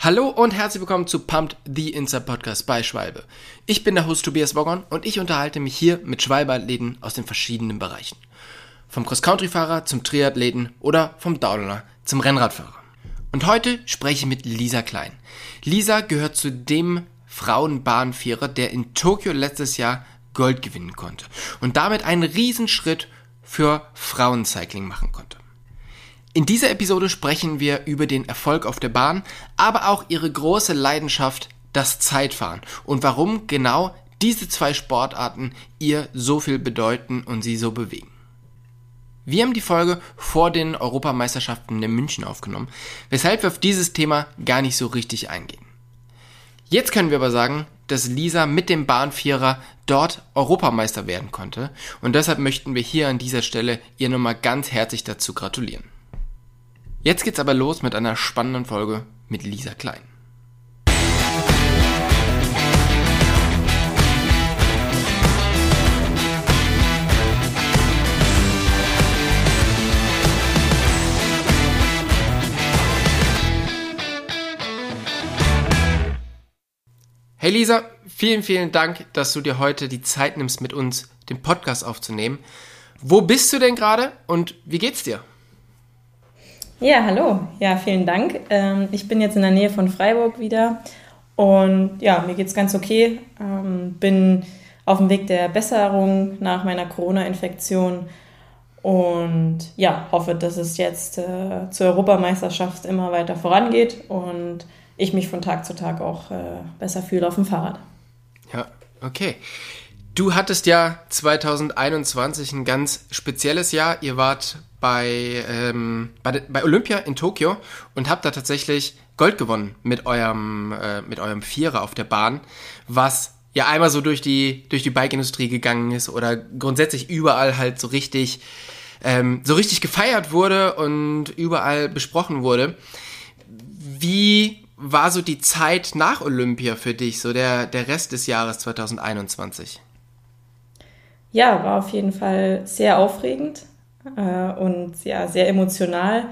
Hallo und herzlich willkommen zu Pumped the Inside Podcast bei Schwalbe. Ich bin der Host Tobias Woggon und ich unterhalte mich hier mit Schwalbe-Athleten aus den verschiedenen Bereichen. Vom Cross-Country-Fahrer zum Triathleten oder vom Downloader zum Rennradfahrer. Und heute spreche ich mit Lisa Klein. Lisa gehört zu dem Frauenbahnvierer, der in Tokio letztes Jahr Gold gewinnen konnte und damit einen Riesenschritt für Frauencycling machen konnte. In dieser Episode sprechen wir über den Erfolg auf der Bahn, aber auch ihre große Leidenschaft, das Zeitfahren und warum genau diese zwei Sportarten ihr so viel bedeuten und sie so bewegen. Wir haben die Folge vor den Europameisterschaften in München aufgenommen, weshalb wir auf dieses Thema gar nicht so richtig eingehen. Jetzt können wir aber sagen, dass Lisa mit dem Bahnvierer dort Europameister werden konnte und deshalb möchten wir hier an dieser Stelle ihr nochmal ganz herzlich dazu gratulieren. Jetzt geht's aber los mit einer spannenden Folge mit Lisa Klein. Hey Lisa, vielen, vielen Dank, dass du dir heute die Zeit nimmst, mit uns den Podcast aufzunehmen. Wo bist du denn gerade und wie geht's dir? Ja, hallo. Ja, vielen Dank. Ähm, ich bin jetzt in der Nähe von Freiburg wieder und ja, mir geht's ganz okay. Ähm, bin auf dem Weg der Besserung nach meiner Corona-Infektion und ja, hoffe, dass es jetzt äh, zur Europameisterschaft immer weiter vorangeht und ich mich von Tag zu Tag auch äh, besser fühle auf dem Fahrrad. Ja, okay. Du hattest ja 2021 ein ganz spezielles Jahr. Ihr wart bei, ähm, bei, bei, Olympia in Tokio und habt da tatsächlich Gold gewonnen mit eurem, äh, mit eurem Vierer auf der Bahn, was ja einmal so durch die, durch die Bike-Industrie gegangen ist oder grundsätzlich überall halt so richtig, ähm, so richtig gefeiert wurde und überall besprochen wurde. Wie war so die Zeit nach Olympia für dich, so der, der Rest des Jahres 2021? Ja, war auf jeden Fall sehr aufregend äh, und ja, sehr emotional,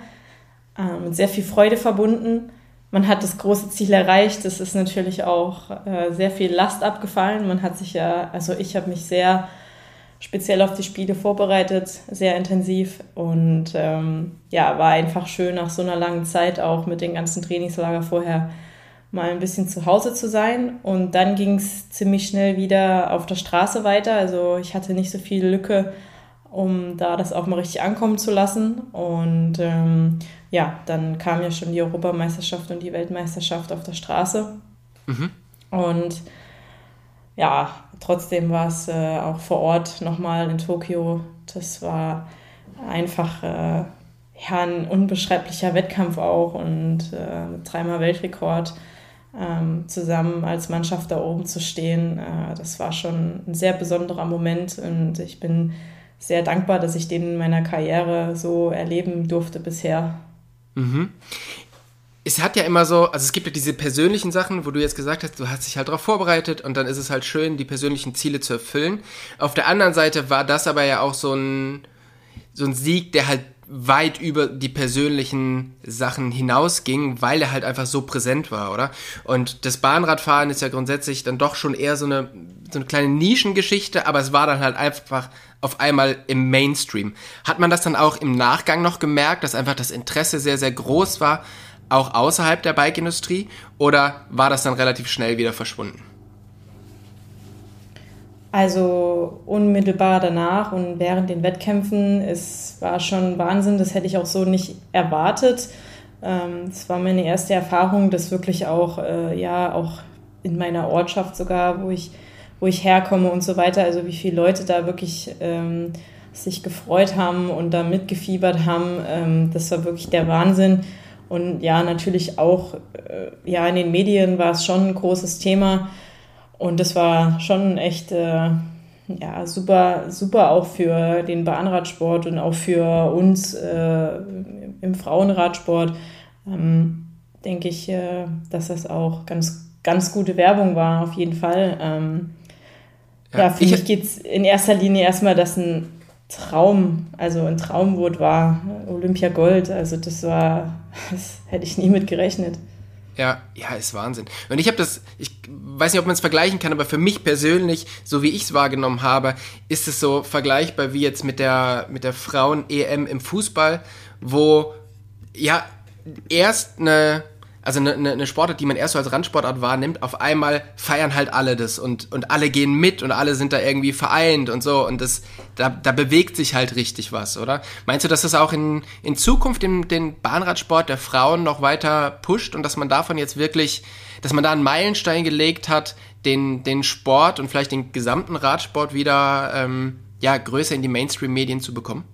äh, mit sehr viel Freude verbunden. Man hat das große Ziel erreicht. Es ist natürlich auch äh, sehr viel Last abgefallen. Man hat sich ja, also ich habe mich sehr speziell auf die Spiele vorbereitet, sehr intensiv und ähm, ja, war einfach schön nach so einer langen Zeit auch mit den ganzen Trainingslager vorher mal ein bisschen zu Hause zu sein. Und dann ging es ziemlich schnell wieder auf der Straße weiter. Also ich hatte nicht so viel Lücke, um da das auch mal richtig ankommen zu lassen. Und ähm, ja, dann kam ja schon die Europameisterschaft und die Weltmeisterschaft auf der Straße. Mhm. Und ja, trotzdem war es äh, auch vor Ort nochmal in Tokio. Das war einfach äh, ja, ein unbeschreiblicher Wettkampf auch und äh, dreimal Weltrekord ähm, zusammen als Mannschaft da oben zu stehen, äh, das war schon ein sehr besonderer Moment und ich bin sehr dankbar, dass ich den in meiner Karriere so erleben durfte bisher. Mhm. Es hat ja immer so, also es gibt ja diese persönlichen Sachen, wo du jetzt gesagt hast, du hast dich halt darauf vorbereitet und dann ist es halt schön, die persönlichen Ziele zu erfüllen. Auf der anderen Seite war das aber ja auch so ein, so ein Sieg, der halt weit über die persönlichen Sachen hinausging, weil er halt einfach so präsent war, oder? Und das Bahnradfahren ist ja grundsätzlich dann doch schon eher so eine, so eine kleine Nischengeschichte, aber es war dann halt einfach auf einmal im Mainstream. Hat man das dann auch im Nachgang noch gemerkt, dass einfach das Interesse sehr, sehr groß war, auch außerhalb der Bike-Industrie? Oder war das dann relativ schnell wieder verschwunden? Also unmittelbar danach und während den Wettkämpfen, es war schon Wahnsinn, das hätte ich auch so nicht erwartet. Ähm, es war meine erste Erfahrung, das wirklich auch, äh, ja, auch in meiner Ortschaft sogar, wo ich, wo ich herkomme und so weiter, also wie viele Leute da wirklich ähm, sich gefreut haben und da mitgefiebert haben, ähm, das war wirklich der Wahnsinn. Und ja, natürlich auch, äh, ja, in den Medien war es schon ein großes Thema. Und das war schon echt äh, ja, super, super auch für den Bahnradsport und auch für uns äh, im Frauenradsport. Ähm, denke ich, äh, dass das auch ganz, ganz gute Werbung war, auf jeden Fall. Ähm, ja, ja, für mich geht es in erster Linie erstmal, dass ein Traum, also ein Traumwort war, Olympia Gold. Also das war, das hätte ich nie mit gerechnet. Ja, ja, ist Wahnsinn. Und ich habe das, ich weiß nicht, ob man es vergleichen kann, aber für mich persönlich, so wie ich es wahrgenommen habe, ist es so vergleichbar wie jetzt mit der, mit der Frauen-EM im Fußball, wo ja erst eine also eine, eine Sportart, die man erst so als Randsportart wahrnimmt, auf einmal feiern halt alle das und, und alle gehen mit und alle sind da irgendwie vereint und so und das, da, da bewegt sich halt richtig was, oder? Meinst du, dass das auch in, in Zukunft den, den Bahnradsport der Frauen noch weiter pusht und dass man davon jetzt wirklich, dass man da einen Meilenstein gelegt hat, den, den Sport und vielleicht den gesamten Radsport wieder ähm, ja, größer in die Mainstream-Medien zu bekommen?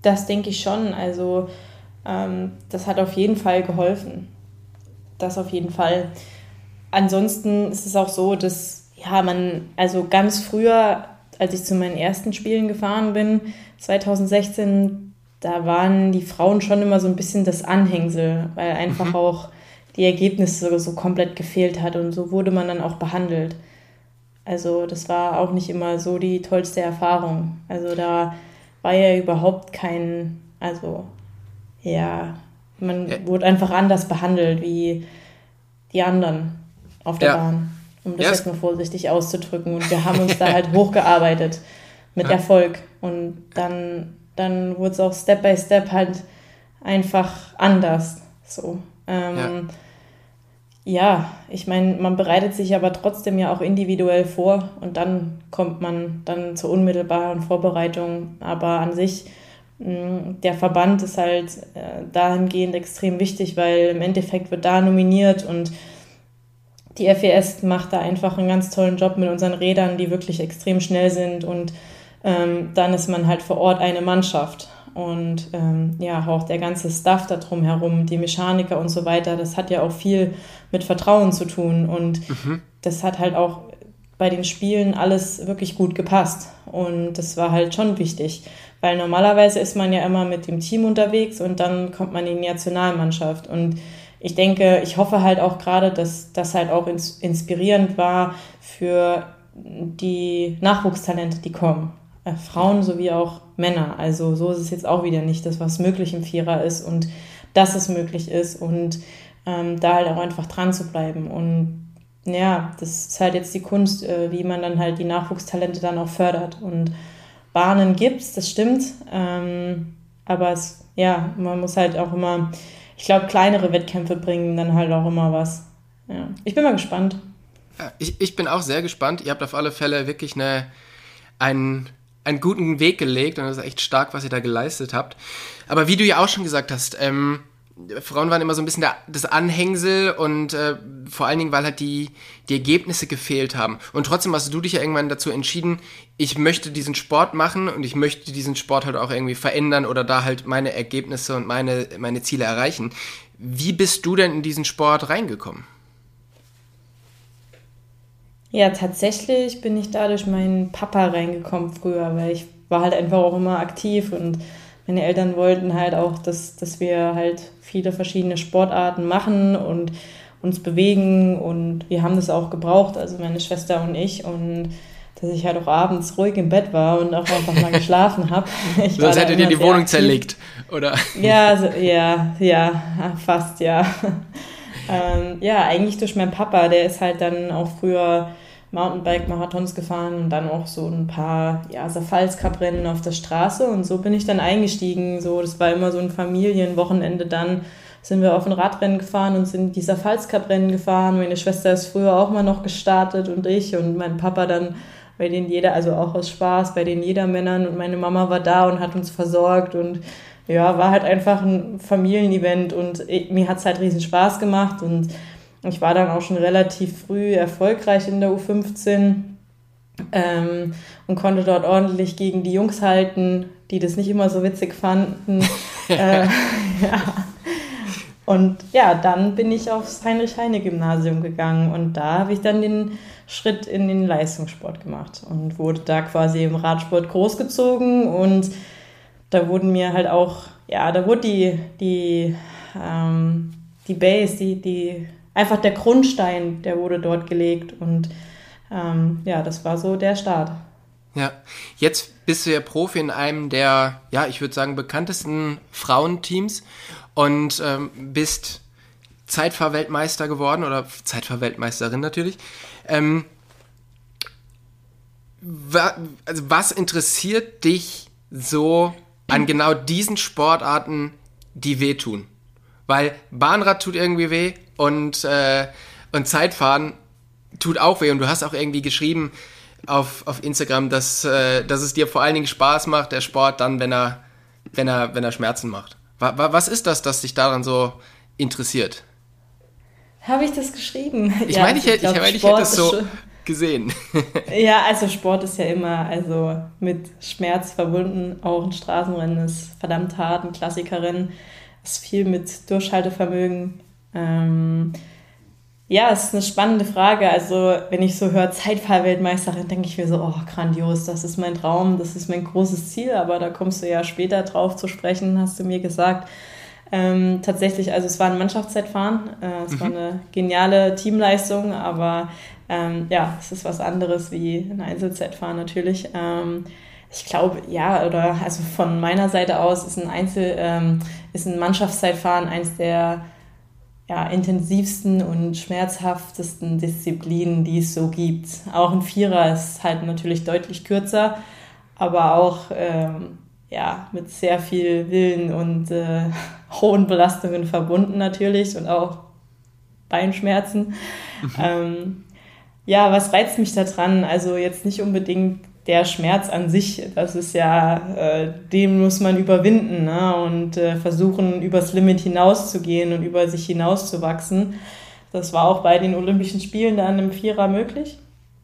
Das denke ich schon. Also ähm, das hat auf jeden Fall geholfen. Das auf jeden Fall. Ansonsten ist es auch so, dass ja man, also ganz früher, als ich zu meinen ersten Spielen gefahren bin, 2016, da waren die Frauen schon immer so ein bisschen das Anhängsel, weil einfach mhm. auch die Ergebnisse so komplett gefehlt hat und so wurde man dann auch behandelt. Also das war auch nicht immer so die tollste Erfahrung. Also da war ja überhaupt kein, also ja, man ja. wurde einfach anders behandelt wie die anderen auf der ja. Bahn, um das ja. jetzt mal vorsichtig auszudrücken. Und wir haben uns da halt hochgearbeitet mit Erfolg. Und dann, dann wurde es auch Step by Step halt einfach anders. So. Ähm, ja, ich meine, man bereitet sich aber trotzdem ja auch individuell vor und dann kommt man dann zur unmittelbaren Vorbereitung. Aber an sich der Verband ist halt äh, dahingehend extrem wichtig, weil im Endeffekt wird da nominiert und die FES macht da einfach einen ganz tollen Job mit unseren Rädern, die wirklich extrem schnell sind und ähm, dann ist man halt vor Ort eine Mannschaft. Und ähm, ja, auch der ganze Stuff da drum herum, die Mechaniker und so weiter, das hat ja auch viel mit Vertrauen zu tun. Und mhm. das hat halt auch bei den Spielen alles wirklich gut gepasst. Und das war halt schon wichtig. Weil normalerweise ist man ja immer mit dem Team unterwegs und dann kommt man in die Nationalmannschaft. Und ich denke, ich hoffe halt auch gerade, dass das halt auch inspirierend war für die Nachwuchstalente, die kommen. Äh, Frauen sowie auch Männer. Also so ist es jetzt auch wieder nicht, dass was möglich im Vierer ist und dass es möglich ist und ähm, da halt auch einfach dran zu bleiben. Und ja, das ist halt jetzt die Kunst, äh, wie man dann halt die Nachwuchstalente dann auch fördert. Und Bahnen gibt es, das stimmt. Ähm, aber es, ja, man muss halt auch immer, ich glaube, kleinere Wettkämpfe bringen dann halt auch immer was. Ja. Ich bin mal gespannt. Ich, ich bin auch sehr gespannt. Ihr habt auf alle Fälle wirklich eine, einen, einen guten Weg gelegt und das ist echt stark, was ihr da geleistet habt. Aber wie du ja auch schon gesagt hast, ähm, Frauen waren immer so ein bisschen der, das Anhängsel und äh, vor allen Dingen, weil halt die, die Ergebnisse gefehlt haben. Und trotzdem hast du dich ja irgendwann dazu entschieden, ich möchte diesen Sport machen und ich möchte diesen Sport halt auch irgendwie verändern oder da halt meine Ergebnisse und meine, meine Ziele erreichen. Wie bist du denn in diesen Sport reingekommen? Ja, tatsächlich bin ich da durch meinen Papa reingekommen früher, weil ich war halt einfach auch immer aktiv und meine Eltern wollten halt auch, dass, dass wir halt viele verschiedene Sportarten machen und uns bewegen und wir haben das auch gebraucht, also meine Schwester und ich und dass ich halt auch abends ruhig im Bett war und auch einfach mal geschlafen habe. Sonst hättet ihr die Wohnung aktiv. zerlegt, oder? Ja, also, ja, ja, fast, ja. ähm, ja, eigentlich durch meinen Papa, der ist halt dann auch früher Mountainbike-Marathons gefahren und dann auch so ein paar ja, Safals-Cup-Rennen auf der Straße und so bin ich dann eingestiegen. So, das war immer so ein Familienwochenende dann sind wir auf ein Radrennen gefahren und sind die Safals-Cup-Rennen gefahren. Meine Schwester ist früher auch mal noch gestartet und ich und mein Papa dann bei denen jeder, also auch aus Spaß, bei den Jedermännern und meine Mama war da und hat uns versorgt und ja, war halt einfach ein Familienevent und ich, mir hat's halt riesen Spaß gemacht und ich war dann auch schon relativ früh erfolgreich in der U15 ähm, und konnte dort ordentlich gegen die Jungs halten, die das nicht immer so witzig fanden. äh, ja. Und ja, dann bin ich aufs Heinrich-Heine-Gymnasium gegangen und da habe ich dann den Schritt in den Leistungssport gemacht und wurde da quasi im Radsport großgezogen und da wurden mir halt auch, ja, da wurde die, die, ähm, die Base, die, die einfach der Grundstein, der wurde dort gelegt und ähm, ja, das war so der Start. Ja, jetzt bist du ja Profi in einem der, ja, ich würde sagen, bekanntesten Frauenteams und ähm, bist Zeitfahrweltmeister geworden oder Zeitfahrweltmeisterin natürlich. Ähm, wa also was interessiert dich so an genau diesen Sportarten, die wehtun? Weil Bahnrad tut irgendwie weh und, äh, und Zeitfahren tut auch weh. Und du hast auch irgendwie geschrieben auf, auf Instagram, dass, äh, dass es dir vor allen Dingen Spaß macht, der Sport, dann, wenn er, wenn er, wenn er Schmerzen macht. Wa was ist das, das dich daran so interessiert? Habe ich das geschrieben? Ich ja, meine, ich, ich, ich, mein, ich hätte es so gesehen. ja, also Sport ist ja immer also mit Schmerz verbunden. Auch ein Straßenrennen ist verdammt hart, ein Klassikerin ist viel mit Durchhaltevermögen. Ähm, ja, es ist eine spannende Frage. Also, wenn ich so höre Zeitfahrweltmeisterin, denke ich mir so, oh, grandios, das ist mein Traum, das ist mein großes Ziel, aber da kommst du ja später drauf zu sprechen, hast du mir gesagt. Ähm, tatsächlich, also es war ein Mannschaftszeitfahren, äh, es mhm. war eine geniale Teamleistung, aber ähm, ja, es ist was anderes wie ein Einzelzeitfahren natürlich. Ähm, ich glaube, ja, oder also von meiner Seite aus ist ein Einzel, ähm, ist ein Mannschaftszeitfahren eins der ja, intensivsten und schmerzhaftesten Disziplinen, die es so gibt. Auch ein Vierer ist halt natürlich deutlich kürzer, aber auch ähm, ja, mit sehr viel Willen und äh, hohen Belastungen verbunden natürlich und auch Beinschmerzen. Mhm. Ähm, ja, was reizt mich da dran? Also jetzt nicht unbedingt der Schmerz an sich, das ist ja, äh, den muss man überwinden ne? und äh, versuchen, übers Limit hinauszugehen und über sich hinauszuwachsen. Das war auch bei den Olympischen Spielen dann im Vierer möglich.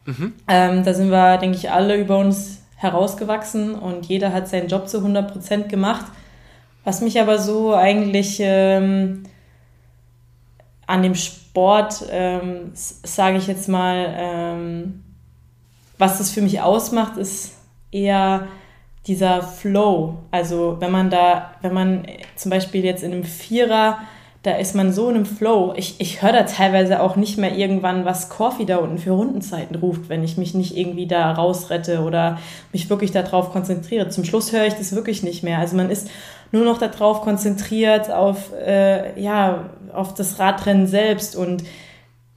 Mhm. Ähm, da sind wir, denke ich, alle über uns herausgewachsen und jeder hat seinen Job zu 100 Prozent gemacht. Was mich aber so eigentlich ähm, an dem Sport, ähm, sage ich jetzt mal, ähm, was das für mich ausmacht, ist eher dieser Flow. Also wenn man da, wenn man zum Beispiel jetzt in einem Vierer, da ist man so in einem Flow. Ich, ich höre da teilweise auch nicht mehr irgendwann, was Corfi da unten für Rundenzeiten ruft, wenn ich mich nicht irgendwie da rausrette oder mich wirklich darauf konzentriere. Zum Schluss höre ich das wirklich nicht mehr. Also man ist nur noch darauf konzentriert, auf, äh, ja, auf das Radrennen selbst und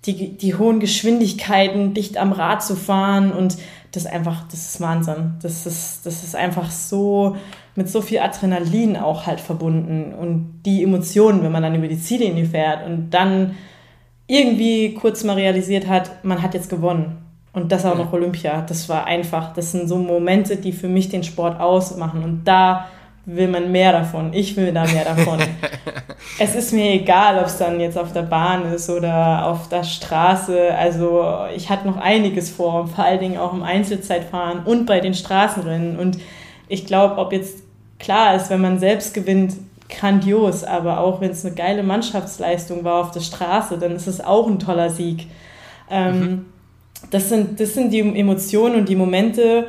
die, die hohen Geschwindigkeiten, dicht am Rad zu fahren und das einfach, das ist Wahnsinn. Das ist, das ist einfach so mit so viel Adrenalin auch halt verbunden und die Emotionen, wenn man dann über die Ziellinie fährt und dann irgendwie kurz mal realisiert hat, man hat jetzt gewonnen. Und das auch noch Olympia. Das war einfach, das sind so Momente, die für mich den Sport ausmachen. Und da will man mehr davon. Ich will da mehr davon. es ist mir egal, ob es dann jetzt auf der Bahn ist oder auf der Straße. Also ich hatte noch einiges vor, vor allen Dingen auch im Einzelzeitfahren und bei den Straßenrennen. Und ich glaube, ob jetzt klar ist, wenn man selbst gewinnt, grandios, aber auch wenn es eine geile Mannschaftsleistung war auf der Straße, dann ist es auch ein toller Sieg. Ähm, mhm. das, sind, das sind die Emotionen und die Momente,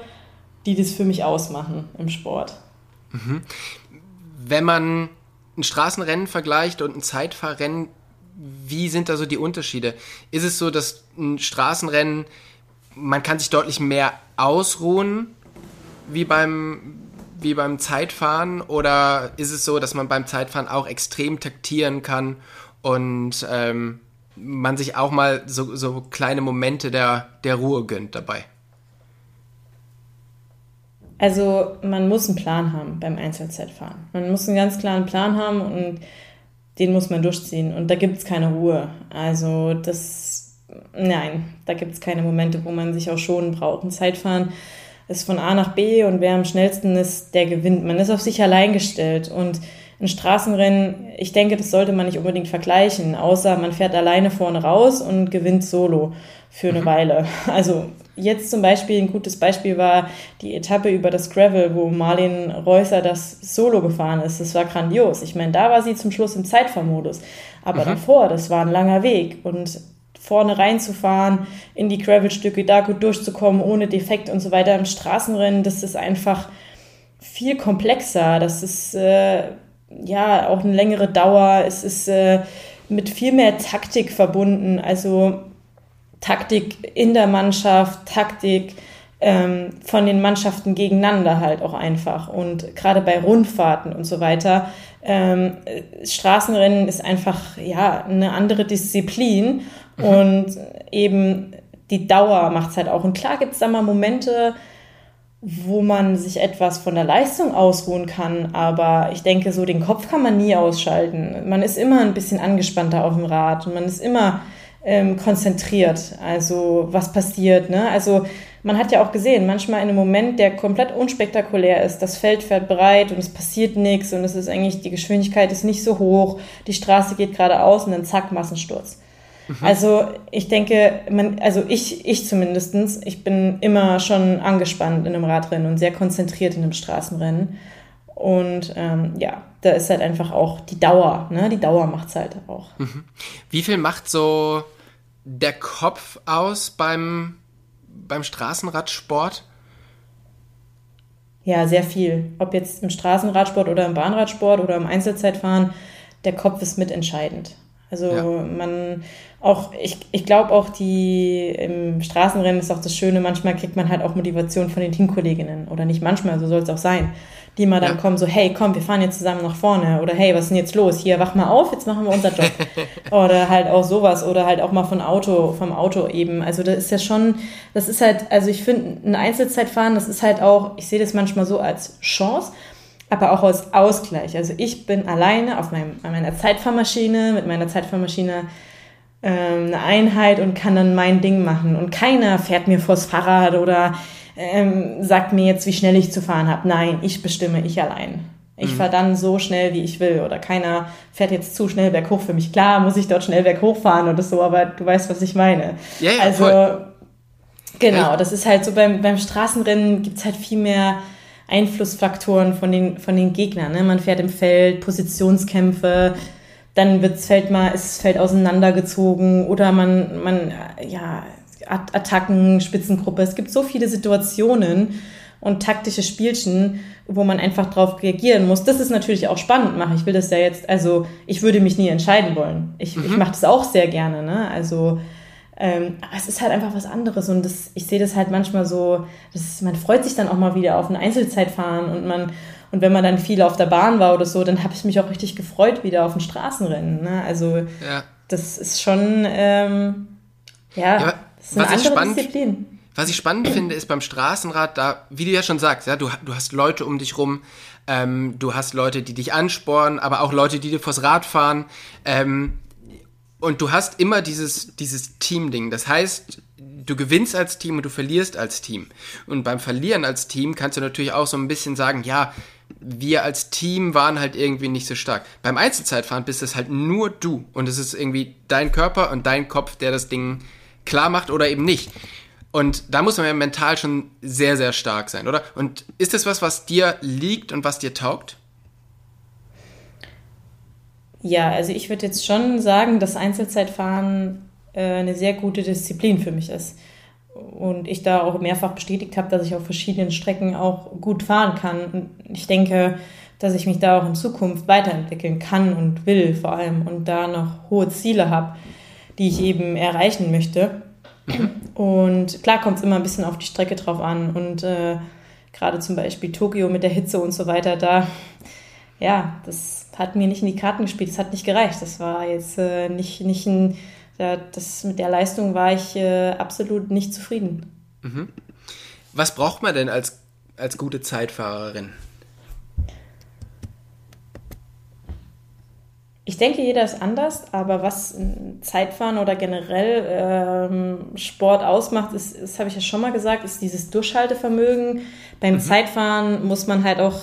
die das für mich ausmachen im Sport. Mhm. Wenn man ein Straßenrennen vergleicht und ein Zeitfahrrennen, wie sind da so die Unterschiede? Ist es so, dass ein Straßenrennen, man kann sich deutlich mehr ausruhen wie beim, wie beim Zeitfahren oder ist es so, dass man beim Zeitfahren auch extrem taktieren kann und ähm, man sich auch mal so, so kleine Momente der, der Ruhe gönnt dabei? Also man muss einen Plan haben beim Einzelzeitfahren. Man muss einen ganz klaren Plan haben und den muss man durchziehen. Und da gibt es keine Ruhe. Also das, nein, da gibt es keine Momente, wo man sich auch schonen braucht. Ein Zeitfahren ist von A nach B und wer am schnellsten ist, der gewinnt. Man ist auf sich allein gestellt und ein Straßenrennen, ich denke, das sollte man nicht unbedingt vergleichen, außer man fährt alleine vorne raus und gewinnt solo für eine mhm. Weile. Also jetzt zum Beispiel ein gutes Beispiel war die Etappe über das Gravel, wo Marlene Reusser das Solo gefahren ist. Das war grandios. Ich meine, da war sie zum Schluss im Zeitfahrmodus. Aber mhm. davor, das war ein langer Weg. Und vorne reinzufahren, in die Gravelstücke, da gut durchzukommen, ohne Defekt und so weiter im Straßenrennen, das ist einfach viel komplexer. Das ist äh, ja auch eine längere Dauer. Es ist äh, mit viel mehr Taktik verbunden. Also Taktik in der Mannschaft, Taktik ähm, von den Mannschaften gegeneinander halt auch einfach. Und gerade bei Rundfahrten und so weiter, ähm, Straßenrennen ist einfach ja eine andere Disziplin mhm. und eben die Dauer macht es halt auch. Und klar gibt es da mal Momente, wo man sich etwas von der Leistung ausruhen kann, aber ich denke, so den Kopf kann man nie ausschalten. Man ist immer ein bisschen angespannter auf dem Rad und man ist immer ähm, konzentriert. Also was passiert, ne? Also man hat ja auch gesehen, manchmal in einem Moment, der komplett unspektakulär ist, das Feld fährt breit und es passiert nichts und es ist eigentlich, die Geschwindigkeit ist nicht so hoch, die Straße geht geradeaus und dann zack, Massensturz. Mhm. Also ich denke, man, also ich, ich zumindestens, ich bin immer schon angespannt in einem Radrennen und sehr konzentriert in einem Straßenrennen. Und ähm, ja, da ist halt einfach auch die Dauer, ne? Die Dauer macht es halt auch. Mhm. Wie viel macht so der Kopf aus beim beim Straßenradsport? Ja, sehr viel. Ob jetzt im Straßenradsport oder im Bahnradsport oder im Einzelzeitfahren, der Kopf ist mitentscheidend. Also ja. man auch, ich, ich glaube auch die im Straßenrennen ist auch das Schöne, manchmal kriegt man halt auch Motivation von den Teamkolleginnen. Oder nicht manchmal, so soll es auch sein die mal dann ja. kommen, so, hey, komm, wir fahren jetzt zusammen nach vorne. Oder hey, was ist denn jetzt los? Hier, wach mal auf, jetzt machen wir unser Job. oder halt auch sowas. Oder halt auch mal von Auto, vom Auto eben. Also das ist ja schon, das ist halt, also ich finde, ein Einzelzeitfahren, das ist halt auch, ich sehe das manchmal so als Chance, aber auch als Ausgleich. Also ich bin alleine auf meinem, an meiner Zeitfahrmaschine, mit meiner Zeitfahrmaschine ähm, eine Einheit und kann dann mein Ding machen. Und keiner fährt mir vors Fahrrad oder ähm, sagt mir jetzt, wie schnell ich zu fahren habe. Nein, ich bestimme, ich allein. Ich mhm. fahre dann so schnell, wie ich will. Oder keiner fährt jetzt zu schnell berghoch für mich. Klar muss ich dort schnell berghoch fahren oder so, aber du weißt, was ich meine. Ja, ja, also, voll. genau, das ist halt so beim, beim Straßenrennen gibt es halt viel mehr Einflussfaktoren von den, von den Gegnern. Ne? Man fährt im Feld, Positionskämpfe, dann wird's Feld mal, ist das Feld auseinandergezogen oder man, man, ja, Attacken, Spitzengruppe. Es gibt so viele Situationen und taktische Spielchen, wo man einfach drauf reagieren muss. Das ist natürlich auch spannend machen. Ich will das ja jetzt, also ich würde mich nie entscheiden wollen. Ich, mhm. ich mache das auch sehr gerne, ne? Also ähm, aber es ist halt einfach was anderes und das, ich sehe das halt manchmal so, das, man freut sich dann auch mal wieder auf ein Einzelzeitfahren und man und wenn man dann viel auf der Bahn war oder so, dann habe ich mich auch richtig gefreut wieder auf ein Straßenrennen. Ne? Also ja. das ist schon ähm, ja, ja was ich spannend, Disziplin. Was ich spannend finde, ist beim Straßenrad, da, wie du ja schon sagst, ja, du, du hast Leute um dich rum, ähm, du hast Leute, die dich anspornen, aber auch Leute, die dir vors Rad fahren. Ähm, und du hast immer dieses, dieses Team-Ding. Das heißt, du gewinnst als Team und du verlierst als Team. Und beim Verlieren als Team kannst du natürlich auch so ein bisschen sagen, ja, wir als Team waren halt irgendwie nicht so stark. Beim Einzelzeitfahren bist es halt nur du. Und es ist irgendwie dein Körper und dein Kopf, der das Ding klar macht oder eben nicht. Und da muss man ja mental schon sehr, sehr stark sein, oder? Und ist das was, was dir liegt und was dir taugt? Ja, also ich würde jetzt schon sagen, dass Einzelzeitfahren äh, eine sehr gute Disziplin für mich ist. Und ich da auch mehrfach bestätigt habe, dass ich auf verschiedenen Strecken auch gut fahren kann. Und ich denke, dass ich mich da auch in Zukunft weiterentwickeln kann und will vor allem und da noch hohe Ziele habe die ich eben erreichen möchte. Und klar kommt es immer ein bisschen auf die Strecke drauf an. Und äh, gerade zum Beispiel Tokio mit der Hitze und so weiter, da, ja, das hat mir nicht in die Karten gespielt. Das hat nicht gereicht. Das war jetzt äh, nicht, nicht ein, ja, das, mit der Leistung war ich äh, absolut nicht zufrieden. Mhm. Was braucht man denn als, als gute Zeitfahrerin? Ich denke, jeder ist anders, aber was Zeitfahren oder generell ähm, Sport ausmacht, ist, das habe ich ja schon mal gesagt, ist dieses Durchhaltevermögen. Beim mhm. Zeitfahren muss man halt auch,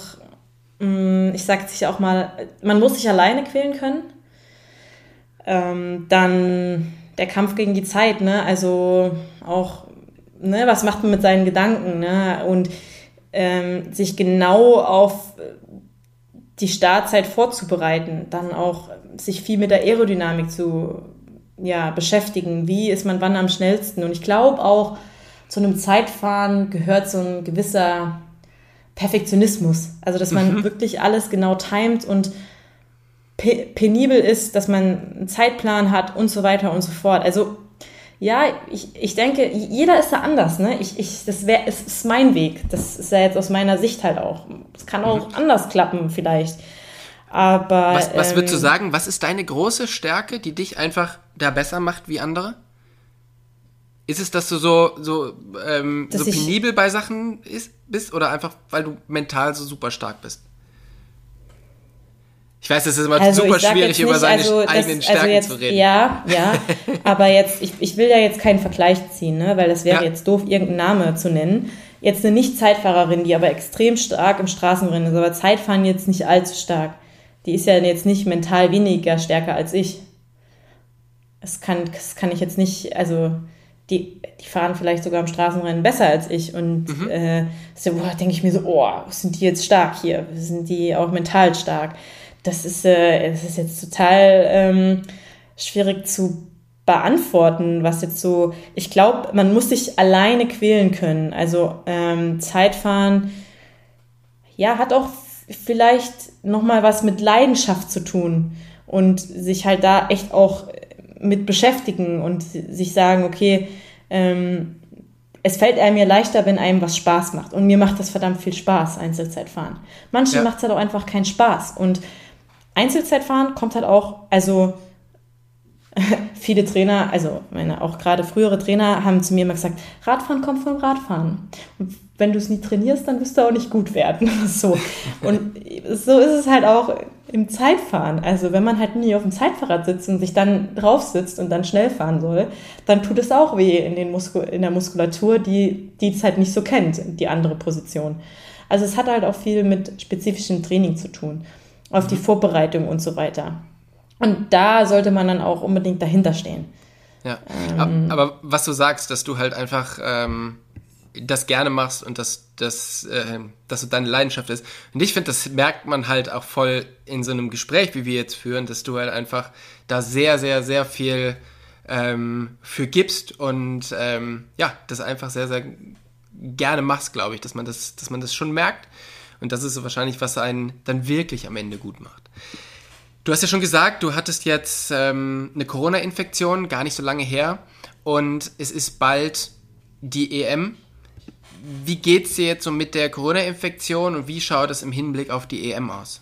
mm, ich sage es auch mal, man muss sich alleine quälen können. Ähm, dann der Kampf gegen die Zeit, ne? Also auch, ne, was macht man mit seinen Gedanken, ne? Und ähm, sich genau auf die Startzeit vorzubereiten, dann auch sich viel mit der Aerodynamik zu ja, beschäftigen. Wie ist man wann am schnellsten? Und ich glaube auch, zu einem Zeitfahren gehört so ein gewisser Perfektionismus. Also, dass man mhm. wirklich alles genau timet und pe penibel ist, dass man einen Zeitplan hat und so weiter und so fort. Also, Ja, ich, ich denke, jeder ist da anders, ne? Ich, ich, das wäre, es ist mein Weg. Das ist ja jetzt aus meiner Sicht halt auch. Es kann auch mhm. anders klappen, vielleicht. Aber. Was, was ähm, würdest du ähm, sagen? Was ist deine große Stärke, die dich einfach da besser macht wie andere? Ist es, dass du so, so, ähm, so penibel bei Sachen ist, bist oder einfach, weil du mental so super stark bist? Ich weiß, es ist immer also super schwierig, nicht, über seine also, eigenen das, Stärken also jetzt, zu reden. Ja, ja. aber jetzt, ich, ich will ja jetzt keinen Vergleich ziehen, ne? weil das wäre ja. jetzt doof, irgendeinen Namen zu nennen. Jetzt eine Nicht-Zeitfahrerin, die aber extrem stark im Straßenrennen ist, aber Zeitfahren jetzt nicht allzu stark. Die ist ja jetzt nicht mental weniger stärker als ich. Das kann, das kann ich jetzt nicht, also die, die fahren vielleicht sogar im Straßenrennen besser als ich. Und mhm. äh, so, denke ich mir so, oh, sind die jetzt stark hier? Sind die auch mental stark? Das ist, äh, das ist jetzt total ähm, schwierig zu beantworten, was jetzt so, ich glaube, man muss sich alleine quälen können. Also ähm, Zeitfahren, ja, hat auch vielleicht nochmal was mit Leidenschaft zu tun und sich halt da echt auch mit beschäftigen und sich sagen, okay, ähm, es fällt einem ja leichter, wenn einem was Spaß macht. Und mir macht das verdammt viel Spaß, Einzelzeitfahren. Manchen ja. macht es halt auch einfach keinen Spaß. Und Einzelzeitfahren kommt halt auch, also viele Trainer, also meine auch gerade frühere Trainer haben zu mir immer gesagt, Radfahren kommt vom Radfahren. Und wenn du es nie trainierst, dann wirst du auch nicht gut werden. so. Und so ist es halt auch im Zeitfahren. Also wenn man halt nie auf dem Zeitfahrrad sitzt und sich dann drauf sitzt und dann schnell fahren soll, dann tut es auch weh in, den Muskul in der Muskulatur, die die es halt nicht so kennt, die andere Position. Also es hat halt auch viel mit spezifischem Training zu tun auf die Vorbereitung und so weiter. Und da sollte man dann auch unbedingt dahinter stehen. Ja, ähm, aber was du sagst, dass du halt einfach ähm, das gerne machst und dass, dass, äh, dass so deine Leidenschaft ist. Und ich finde, das merkt man halt auch voll in so einem Gespräch, wie wir jetzt führen, dass du halt einfach da sehr, sehr, sehr viel ähm, für gibst und ähm, ja, das einfach sehr, sehr gerne machst, glaube ich, dass man das, dass man das schon merkt. Und das ist wahrscheinlich, was einen dann wirklich am Ende gut macht. Du hast ja schon gesagt, du hattest jetzt ähm, eine Corona-Infektion, gar nicht so lange her. Und es ist bald die EM. Wie geht es dir jetzt so mit der Corona-Infektion und wie schaut es im Hinblick auf die EM aus?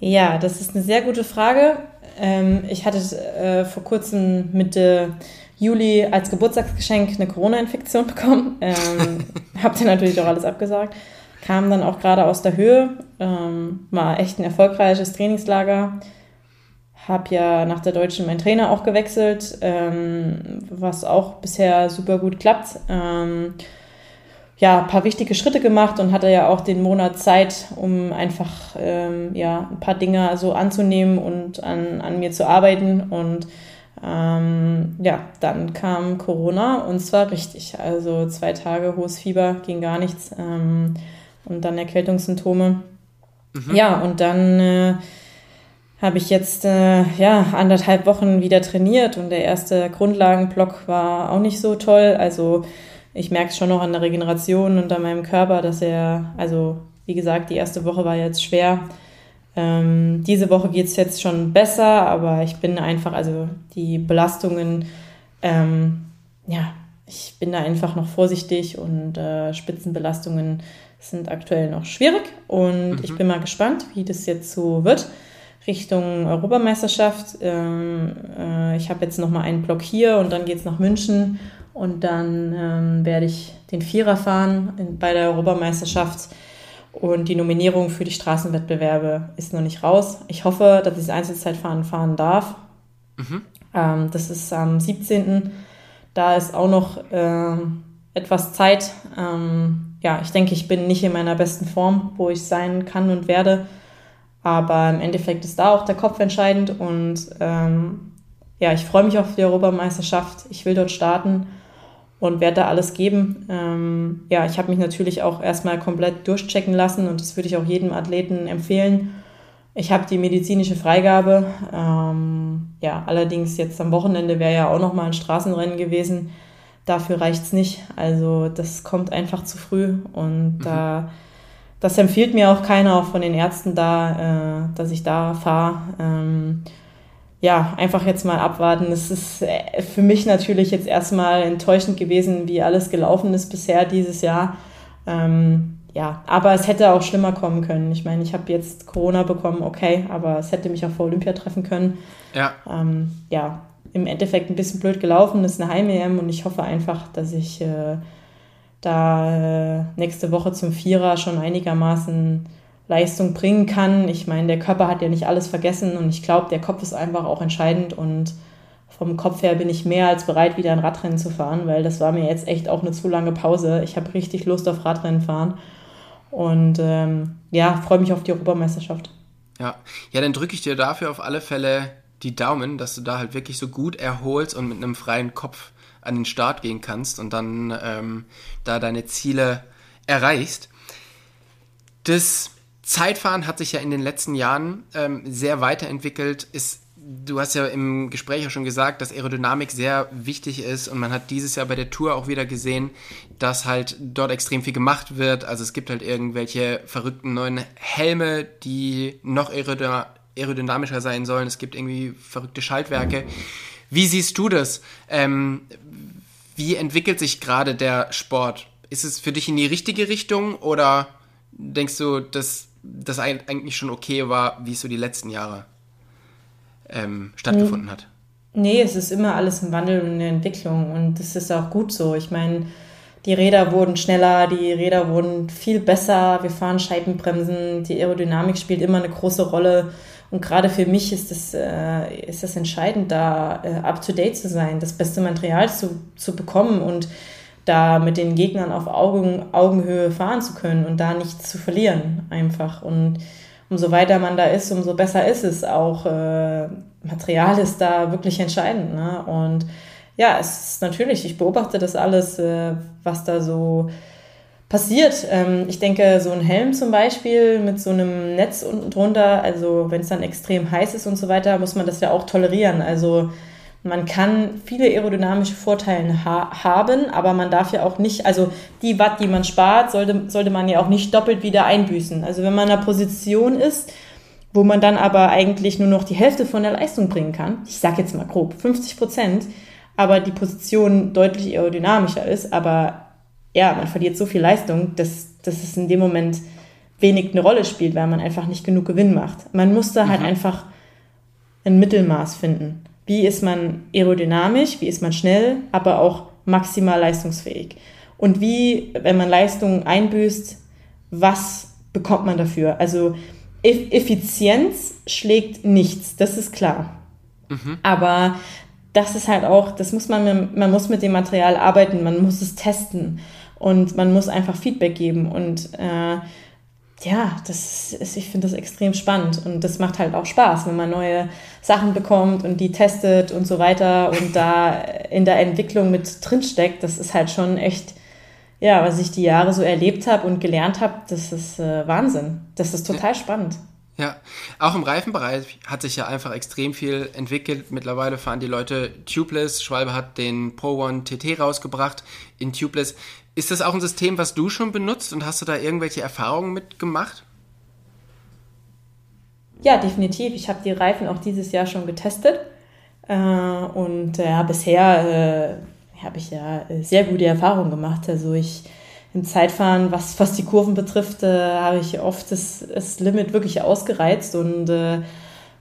Ja, das ist eine sehr gute Frage. Ähm, ich hatte äh, vor kurzem Mitte Juli als Geburtstagsgeschenk eine Corona-Infektion bekommen. Ähm, hab dann natürlich auch alles abgesagt. Kam dann auch gerade aus der Höhe. Ähm, war echt ein erfolgreiches Trainingslager. Hab ja nach der Deutschen meinen Trainer auch gewechselt, ähm, was auch bisher super gut klappt. Ähm, ja, ein paar wichtige Schritte gemacht und hatte ja auch den Monat Zeit, um einfach ähm, ja, ein paar Dinge so anzunehmen und an, an mir zu arbeiten. Und ähm, ja, dann kam Corona und zwar richtig. Also zwei Tage hohes Fieber, ging gar nichts. Ähm, und dann Erkältungssymptome. Mhm. Ja, und dann äh, habe ich jetzt äh, ja anderthalb Wochen wieder trainiert und der erste Grundlagenblock war auch nicht so toll. Also ich merke es schon noch an der Regeneration und an meinem Körper, dass er, also wie gesagt, die erste Woche war jetzt schwer. Ähm, diese Woche geht es jetzt schon besser, aber ich bin einfach, also die Belastungen, ähm, ja, ich bin da einfach noch vorsichtig und äh, Spitzenbelastungen sind aktuell noch schwierig und mhm. ich bin mal gespannt, wie das jetzt so wird. Richtung Europameisterschaft. Ähm, äh, ich habe jetzt noch mal einen Block hier und dann geht es nach München und dann ähm, werde ich den Vierer fahren in, bei der Europameisterschaft und die Nominierung für die Straßenwettbewerbe ist noch nicht raus. Ich hoffe, dass ich das Einzelzeitfahren fahren darf. Mhm. Ähm, das ist am 17. Da ist auch noch äh, etwas Zeit. Ähm, ja, ich denke, ich bin nicht in meiner besten Form, wo ich sein kann und werde. Aber im Endeffekt ist da auch der Kopf entscheidend. Und ähm, ja, ich freue mich auf die Europameisterschaft. Ich will dort starten und werde da alles geben. Ähm, ja, ich habe mich natürlich auch erstmal komplett durchchecken lassen und das würde ich auch jedem Athleten empfehlen. Ich habe die medizinische Freigabe. Ähm, ja, allerdings jetzt am Wochenende wäre ja auch noch mal ein Straßenrennen gewesen. Dafür reicht es nicht. Also das kommt einfach zu früh und mhm. da das empfiehlt mir auch keiner, auch von den Ärzten da, äh, dass ich da fahre. Ähm, ja, einfach jetzt mal abwarten. Es ist äh, für mich natürlich jetzt erstmal enttäuschend gewesen, wie alles gelaufen ist bisher dieses Jahr. Ähm, ja, aber es hätte auch schlimmer kommen können. Ich meine, ich habe jetzt Corona bekommen, okay, aber es hätte mich auch vor Olympia treffen können. Ja. Ähm, ja, im Endeffekt ein bisschen blöd gelaufen, das ist eine Heim-EM und ich hoffe einfach, dass ich äh, da äh, nächste Woche zum Vierer schon einigermaßen Leistung bringen kann. Ich meine, der Körper hat ja nicht alles vergessen und ich glaube, der Kopf ist einfach auch entscheidend und vom Kopf her bin ich mehr als bereit, wieder ein Radrennen zu fahren, weil das war mir jetzt echt auch eine zu lange Pause. Ich habe richtig Lust auf Radrennen fahren und ähm, ja, freue mich auf die Europameisterschaft. Ja, ja, dann drücke ich dir dafür auf alle Fälle die Daumen, dass du da halt wirklich so gut erholst und mit einem freien Kopf an den Start gehen kannst und dann ähm, da deine Ziele erreichst. Das Zeitfahren hat sich ja in den letzten Jahren ähm, sehr weiterentwickelt. Ist, du hast ja im Gespräch auch schon gesagt, dass Aerodynamik sehr wichtig ist und man hat dieses Jahr bei der Tour auch wieder gesehen, dass halt dort extrem viel gemacht wird. Also es gibt halt irgendwelche verrückten neuen Helme, die noch aerodynamischer sein sollen. Es gibt irgendwie verrückte Schaltwerke. Wie siehst du das? Ähm, wie entwickelt sich gerade der Sport? Ist es für dich in die richtige Richtung oder denkst du, dass das eigentlich schon okay war, wie es so die letzten Jahre ähm, stattgefunden hat. Nee, es ist immer alles im Wandel und in der Entwicklung und das ist auch gut so. Ich meine, die Räder wurden schneller, die Räder wurden viel besser, wir fahren Scheibenbremsen, die Aerodynamik spielt immer eine große Rolle. Und gerade für mich ist das, äh, ist das entscheidend, da äh, up-to-date zu sein, das beste Material zu, zu bekommen und da mit den Gegnern auf Augen, Augenhöhe fahren zu können und da nichts zu verlieren einfach. Und umso weiter man da ist, umso besser ist es. Auch äh, Material ist da wirklich entscheidend. Ne? Und ja, es ist natürlich, ich beobachte das alles, äh, was da so passiert. Ähm, ich denke, so ein Helm zum Beispiel mit so einem Netz unten drunter, also wenn es dann extrem heiß ist und so weiter, muss man das ja auch tolerieren. Also man kann viele aerodynamische Vorteile ha haben, aber man darf ja auch nicht, also die Watt, die man spart, sollte, sollte man ja auch nicht doppelt wieder einbüßen. Also wenn man in einer Position ist, wo man dann aber eigentlich nur noch die Hälfte von der Leistung bringen kann, ich sage jetzt mal grob 50 Prozent, aber die Position deutlich aerodynamischer ist, aber ja, man verliert so viel Leistung, dass, dass es in dem Moment wenig eine Rolle spielt, weil man einfach nicht genug Gewinn macht. Man muss da halt mhm. einfach ein Mittelmaß finden. Wie ist man aerodynamisch, wie ist man schnell, aber auch maximal leistungsfähig? Und wie, wenn man Leistung einbüßt, was bekommt man dafür? Also Effizienz schlägt nichts, das ist klar. Mhm. Aber das ist halt auch, das muss man, man muss mit dem Material arbeiten, man muss es testen und man muss einfach Feedback geben und äh, ja, das ist, ich finde das extrem spannend und das macht halt auch Spaß, wenn man neue Sachen bekommt und die testet und so weiter und da in der Entwicklung mit drinsteckt. Das ist halt schon echt, ja, was ich die Jahre so erlebt habe und gelernt habe, das ist äh, Wahnsinn. Das ist total ja. spannend. Ja, auch im Reifenbereich hat sich ja einfach extrem viel entwickelt. Mittlerweile fahren die Leute Tubeless. Schwalbe hat den Pro One TT rausgebracht in Tubeless. Ist das auch ein System, was du schon benutzt und hast du da irgendwelche Erfahrungen mitgemacht? Ja, definitiv. Ich habe die Reifen auch dieses Jahr schon getestet. Äh, und äh, bisher äh, habe ich ja sehr gute Erfahrungen gemacht. Also ich im Zeitfahren, was, was die Kurven betrifft, habe ich oft das, das Limit wirklich ausgereizt und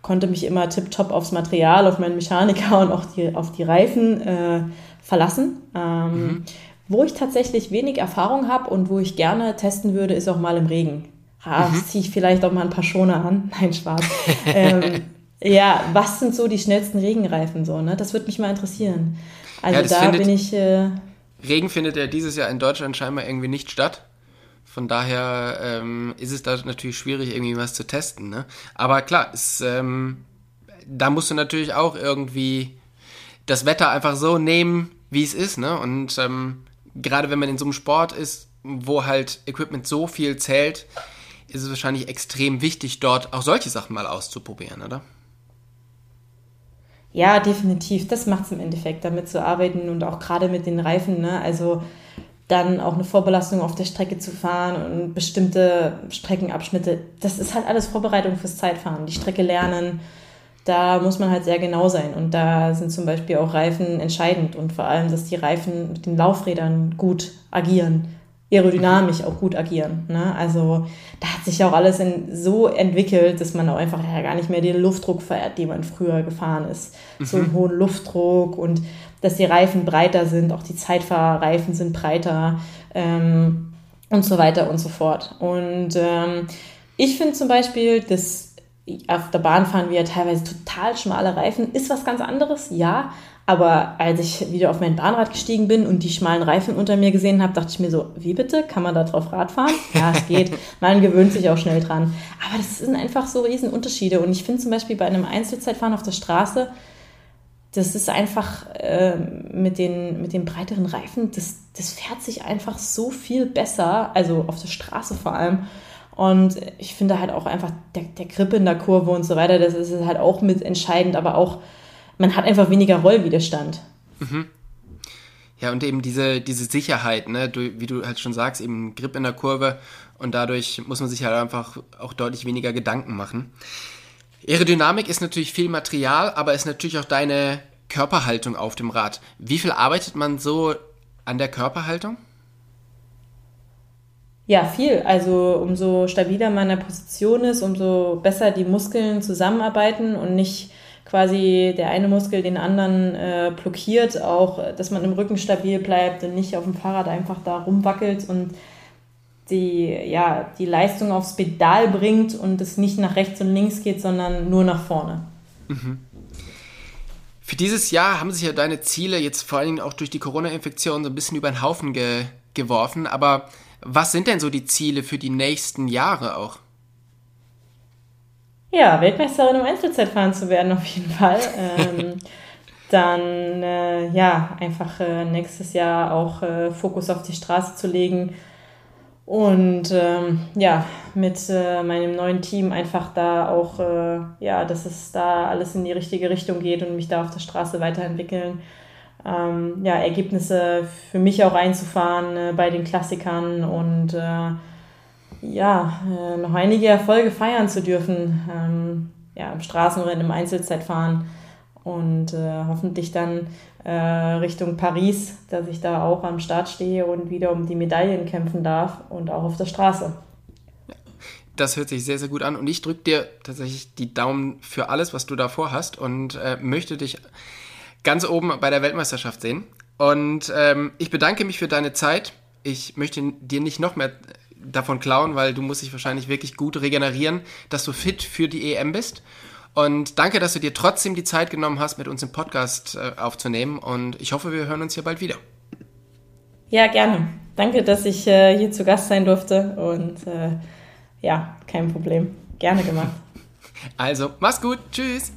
konnte mich immer tiptop aufs Material, auf meinen Mechaniker und auch die, auf die Reifen äh, verlassen. Ähm, mhm. Wo ich tatsächlich wenig Erfahrung habe und wo ich gerne testen würde, ist auch mal im Regen. Ah, mhm. ziehe ich vielleicht auch mal ein paar Schoner an. Nein, Spaß. ähm, ja, was sind so die schnellsten Regenreifen so, ne? Das würde mich mal interessieren. Also ja, da findet, bin ich. Äh, Regen findet ja dieses Jahr in Deutschland scheinbar irgendwie nicht statt. Von daher ähm, ist es da natürlich schwierig, irgendwie was zu testen. Ne? Aber klar, es, ähm, da musst du natürlich auch irgendwie das Wetter einfach so nehmen, wie es ist. Ne? Und ähm, gerade wenn man in so einem Sport ist, wo halt Equipment so viel zählt, ist es wahrscheinlich extrem wichtig, dort auch solche Sachen mal auszuprobieren, oder? Ja, definitiv. Das macht es im Endeffekt, damit zu arbeiten und auch gerade mit den Reifen. Ne? Also dann auch eine Vorbelastung auf der Strecke zu fahren und bestimmte Streckenabschnitte. Das ist halt alles Vorbereitung fürs Zeitfahren. Die Strecke lernen, da muss man halt sehr genau sein. Und da sind zum Beispiel auch Reifen entscheidend und vor allem, dass die Reifen mit den Laufrädern gut agieren, aerodynamisch auch gut agieren. Ne? Also da hat sich ja auch alles in, so entwickelt, dass man auch einfach ja gar nicht mehr den Luftdruck verehrt, den man früher gefahren ist. Mhm. So einen hohen Luftdruck und dass die Reifen breiter sind, auch die Zeitfahrreifen sind breiter ähm, und so weiter und so fort. Und ähm, ich finde zum Beispiel, dass auf der Bahn fahren wir teilweise total schmale Reifen. Ist was ganz anderes, ja. Aber als ich wieder auf mein Bahnrad gestiegen bin und die schmalen Reifen unter mir gesehen habe, dachte ich mir so, wie bitte? Kann man da drauf Rad fahren? Ja, es geht. Man gewöhnt sich auch schnell dran. Aber das sind einfach so riesen Unterschiede. Und ich finde zum Beispiel bei einem Einzelzeitfahren auf der Straße, das ist einfach äh, mit, den, mit den breiteren Reifen, das, das fährt sich einfach so viel besser, also auf der Straße vor allem. Und ich finde halt auch einfach der, der Grip in der Kurve und so weiter, das ist halt auch mit entscheidend, aber auch, man hat einfach weniger Rollwiderstand. Mhm. Ja, und eben diese, diese Sicherheit, ne, du, wie du halt schon sagst, eben Grip in der Kurve und dadurch muss man sich halt einfach auch deutlich weniger Gedanken machen. Aerodynamik ist natürlich viel Material, aber ist natürlich auch deine Körperhaltung auf dem Rad. Wie viel arbeitet man so an der Körperhaltung? Ja, viel. Also umso stabiler man in der Position ist, umso besser die Muskeln zusammenarbeiten und nicht quasi der eine Muskel den anderen äh, blockiert, auch dass man im Rücken stabil bleibt und nicht auf dem Fahrrad einfach da rumwackelt und die, ja, die Leistung aufs Pedal bringt und es nicht nach rechts und links geht, sondern nur nach vorne. Mhm. Für dieses Jahr haben sich ja deine Ziele jetzt vor allen Dingen auch durch die Corona-Infektion so ein bisschen über den Haufen ge geworfen, aber was sind denn so die Ziele für die nächsten Jahre auch? Ja, Weltmeisterin im Einzelzeitfahren zu werden auf jeden Fall. ähm, dann äh, ja, einfach äh, nächstes Jahr auch äh, Fokus auf die Straße zu legen und ähm, ja, mit äh, meinem neuen Team einfach da auch, äh, ja, dass es da alles in die richtige Richtung geht und mich da auf der Straße weiterentwickeln ähm, ja, Ergebnisse für mich auch einzufahren äh, bei den Klassikern und äh, ja, äh, noch einige Erfolge feiern zu dürfen. Ähm, ja, im Straßenrennen, im Einzelzeitfahren und äh, hoffentlich dann äh, Richtung Paris, dass ich da auch am Start stehe und wieder um die Medaillen kämpfen darf und auch auf der Straße. Das hört sich sehr, sehr gut an und ich drücke dir tatsächlich die Daumen für alles, was du davor hast und äh, möchte dich ganz oben bei der Weltmeisterschaft sehen. Und ähm, ich bedanke mich für deine Zeit. Ich möchte dir nicht noch mehr davon klauen, weil du musst dich wahrscheinlich wirklich gut regenerieren, dass du fit für die EM bist. Und danke, dass du dir trotzdem die Zeit genommen hast, mit uns im Podcast äh, aufzunehmen. Und ich hoffe, wir hören uns hier bald wieder. Ja, gerne. Danke, dass ich äh, hier zu Gast sein durfte. Und äh, ja, kein Problem. Gerne gemacht. Also, mach's gut. Tschüss.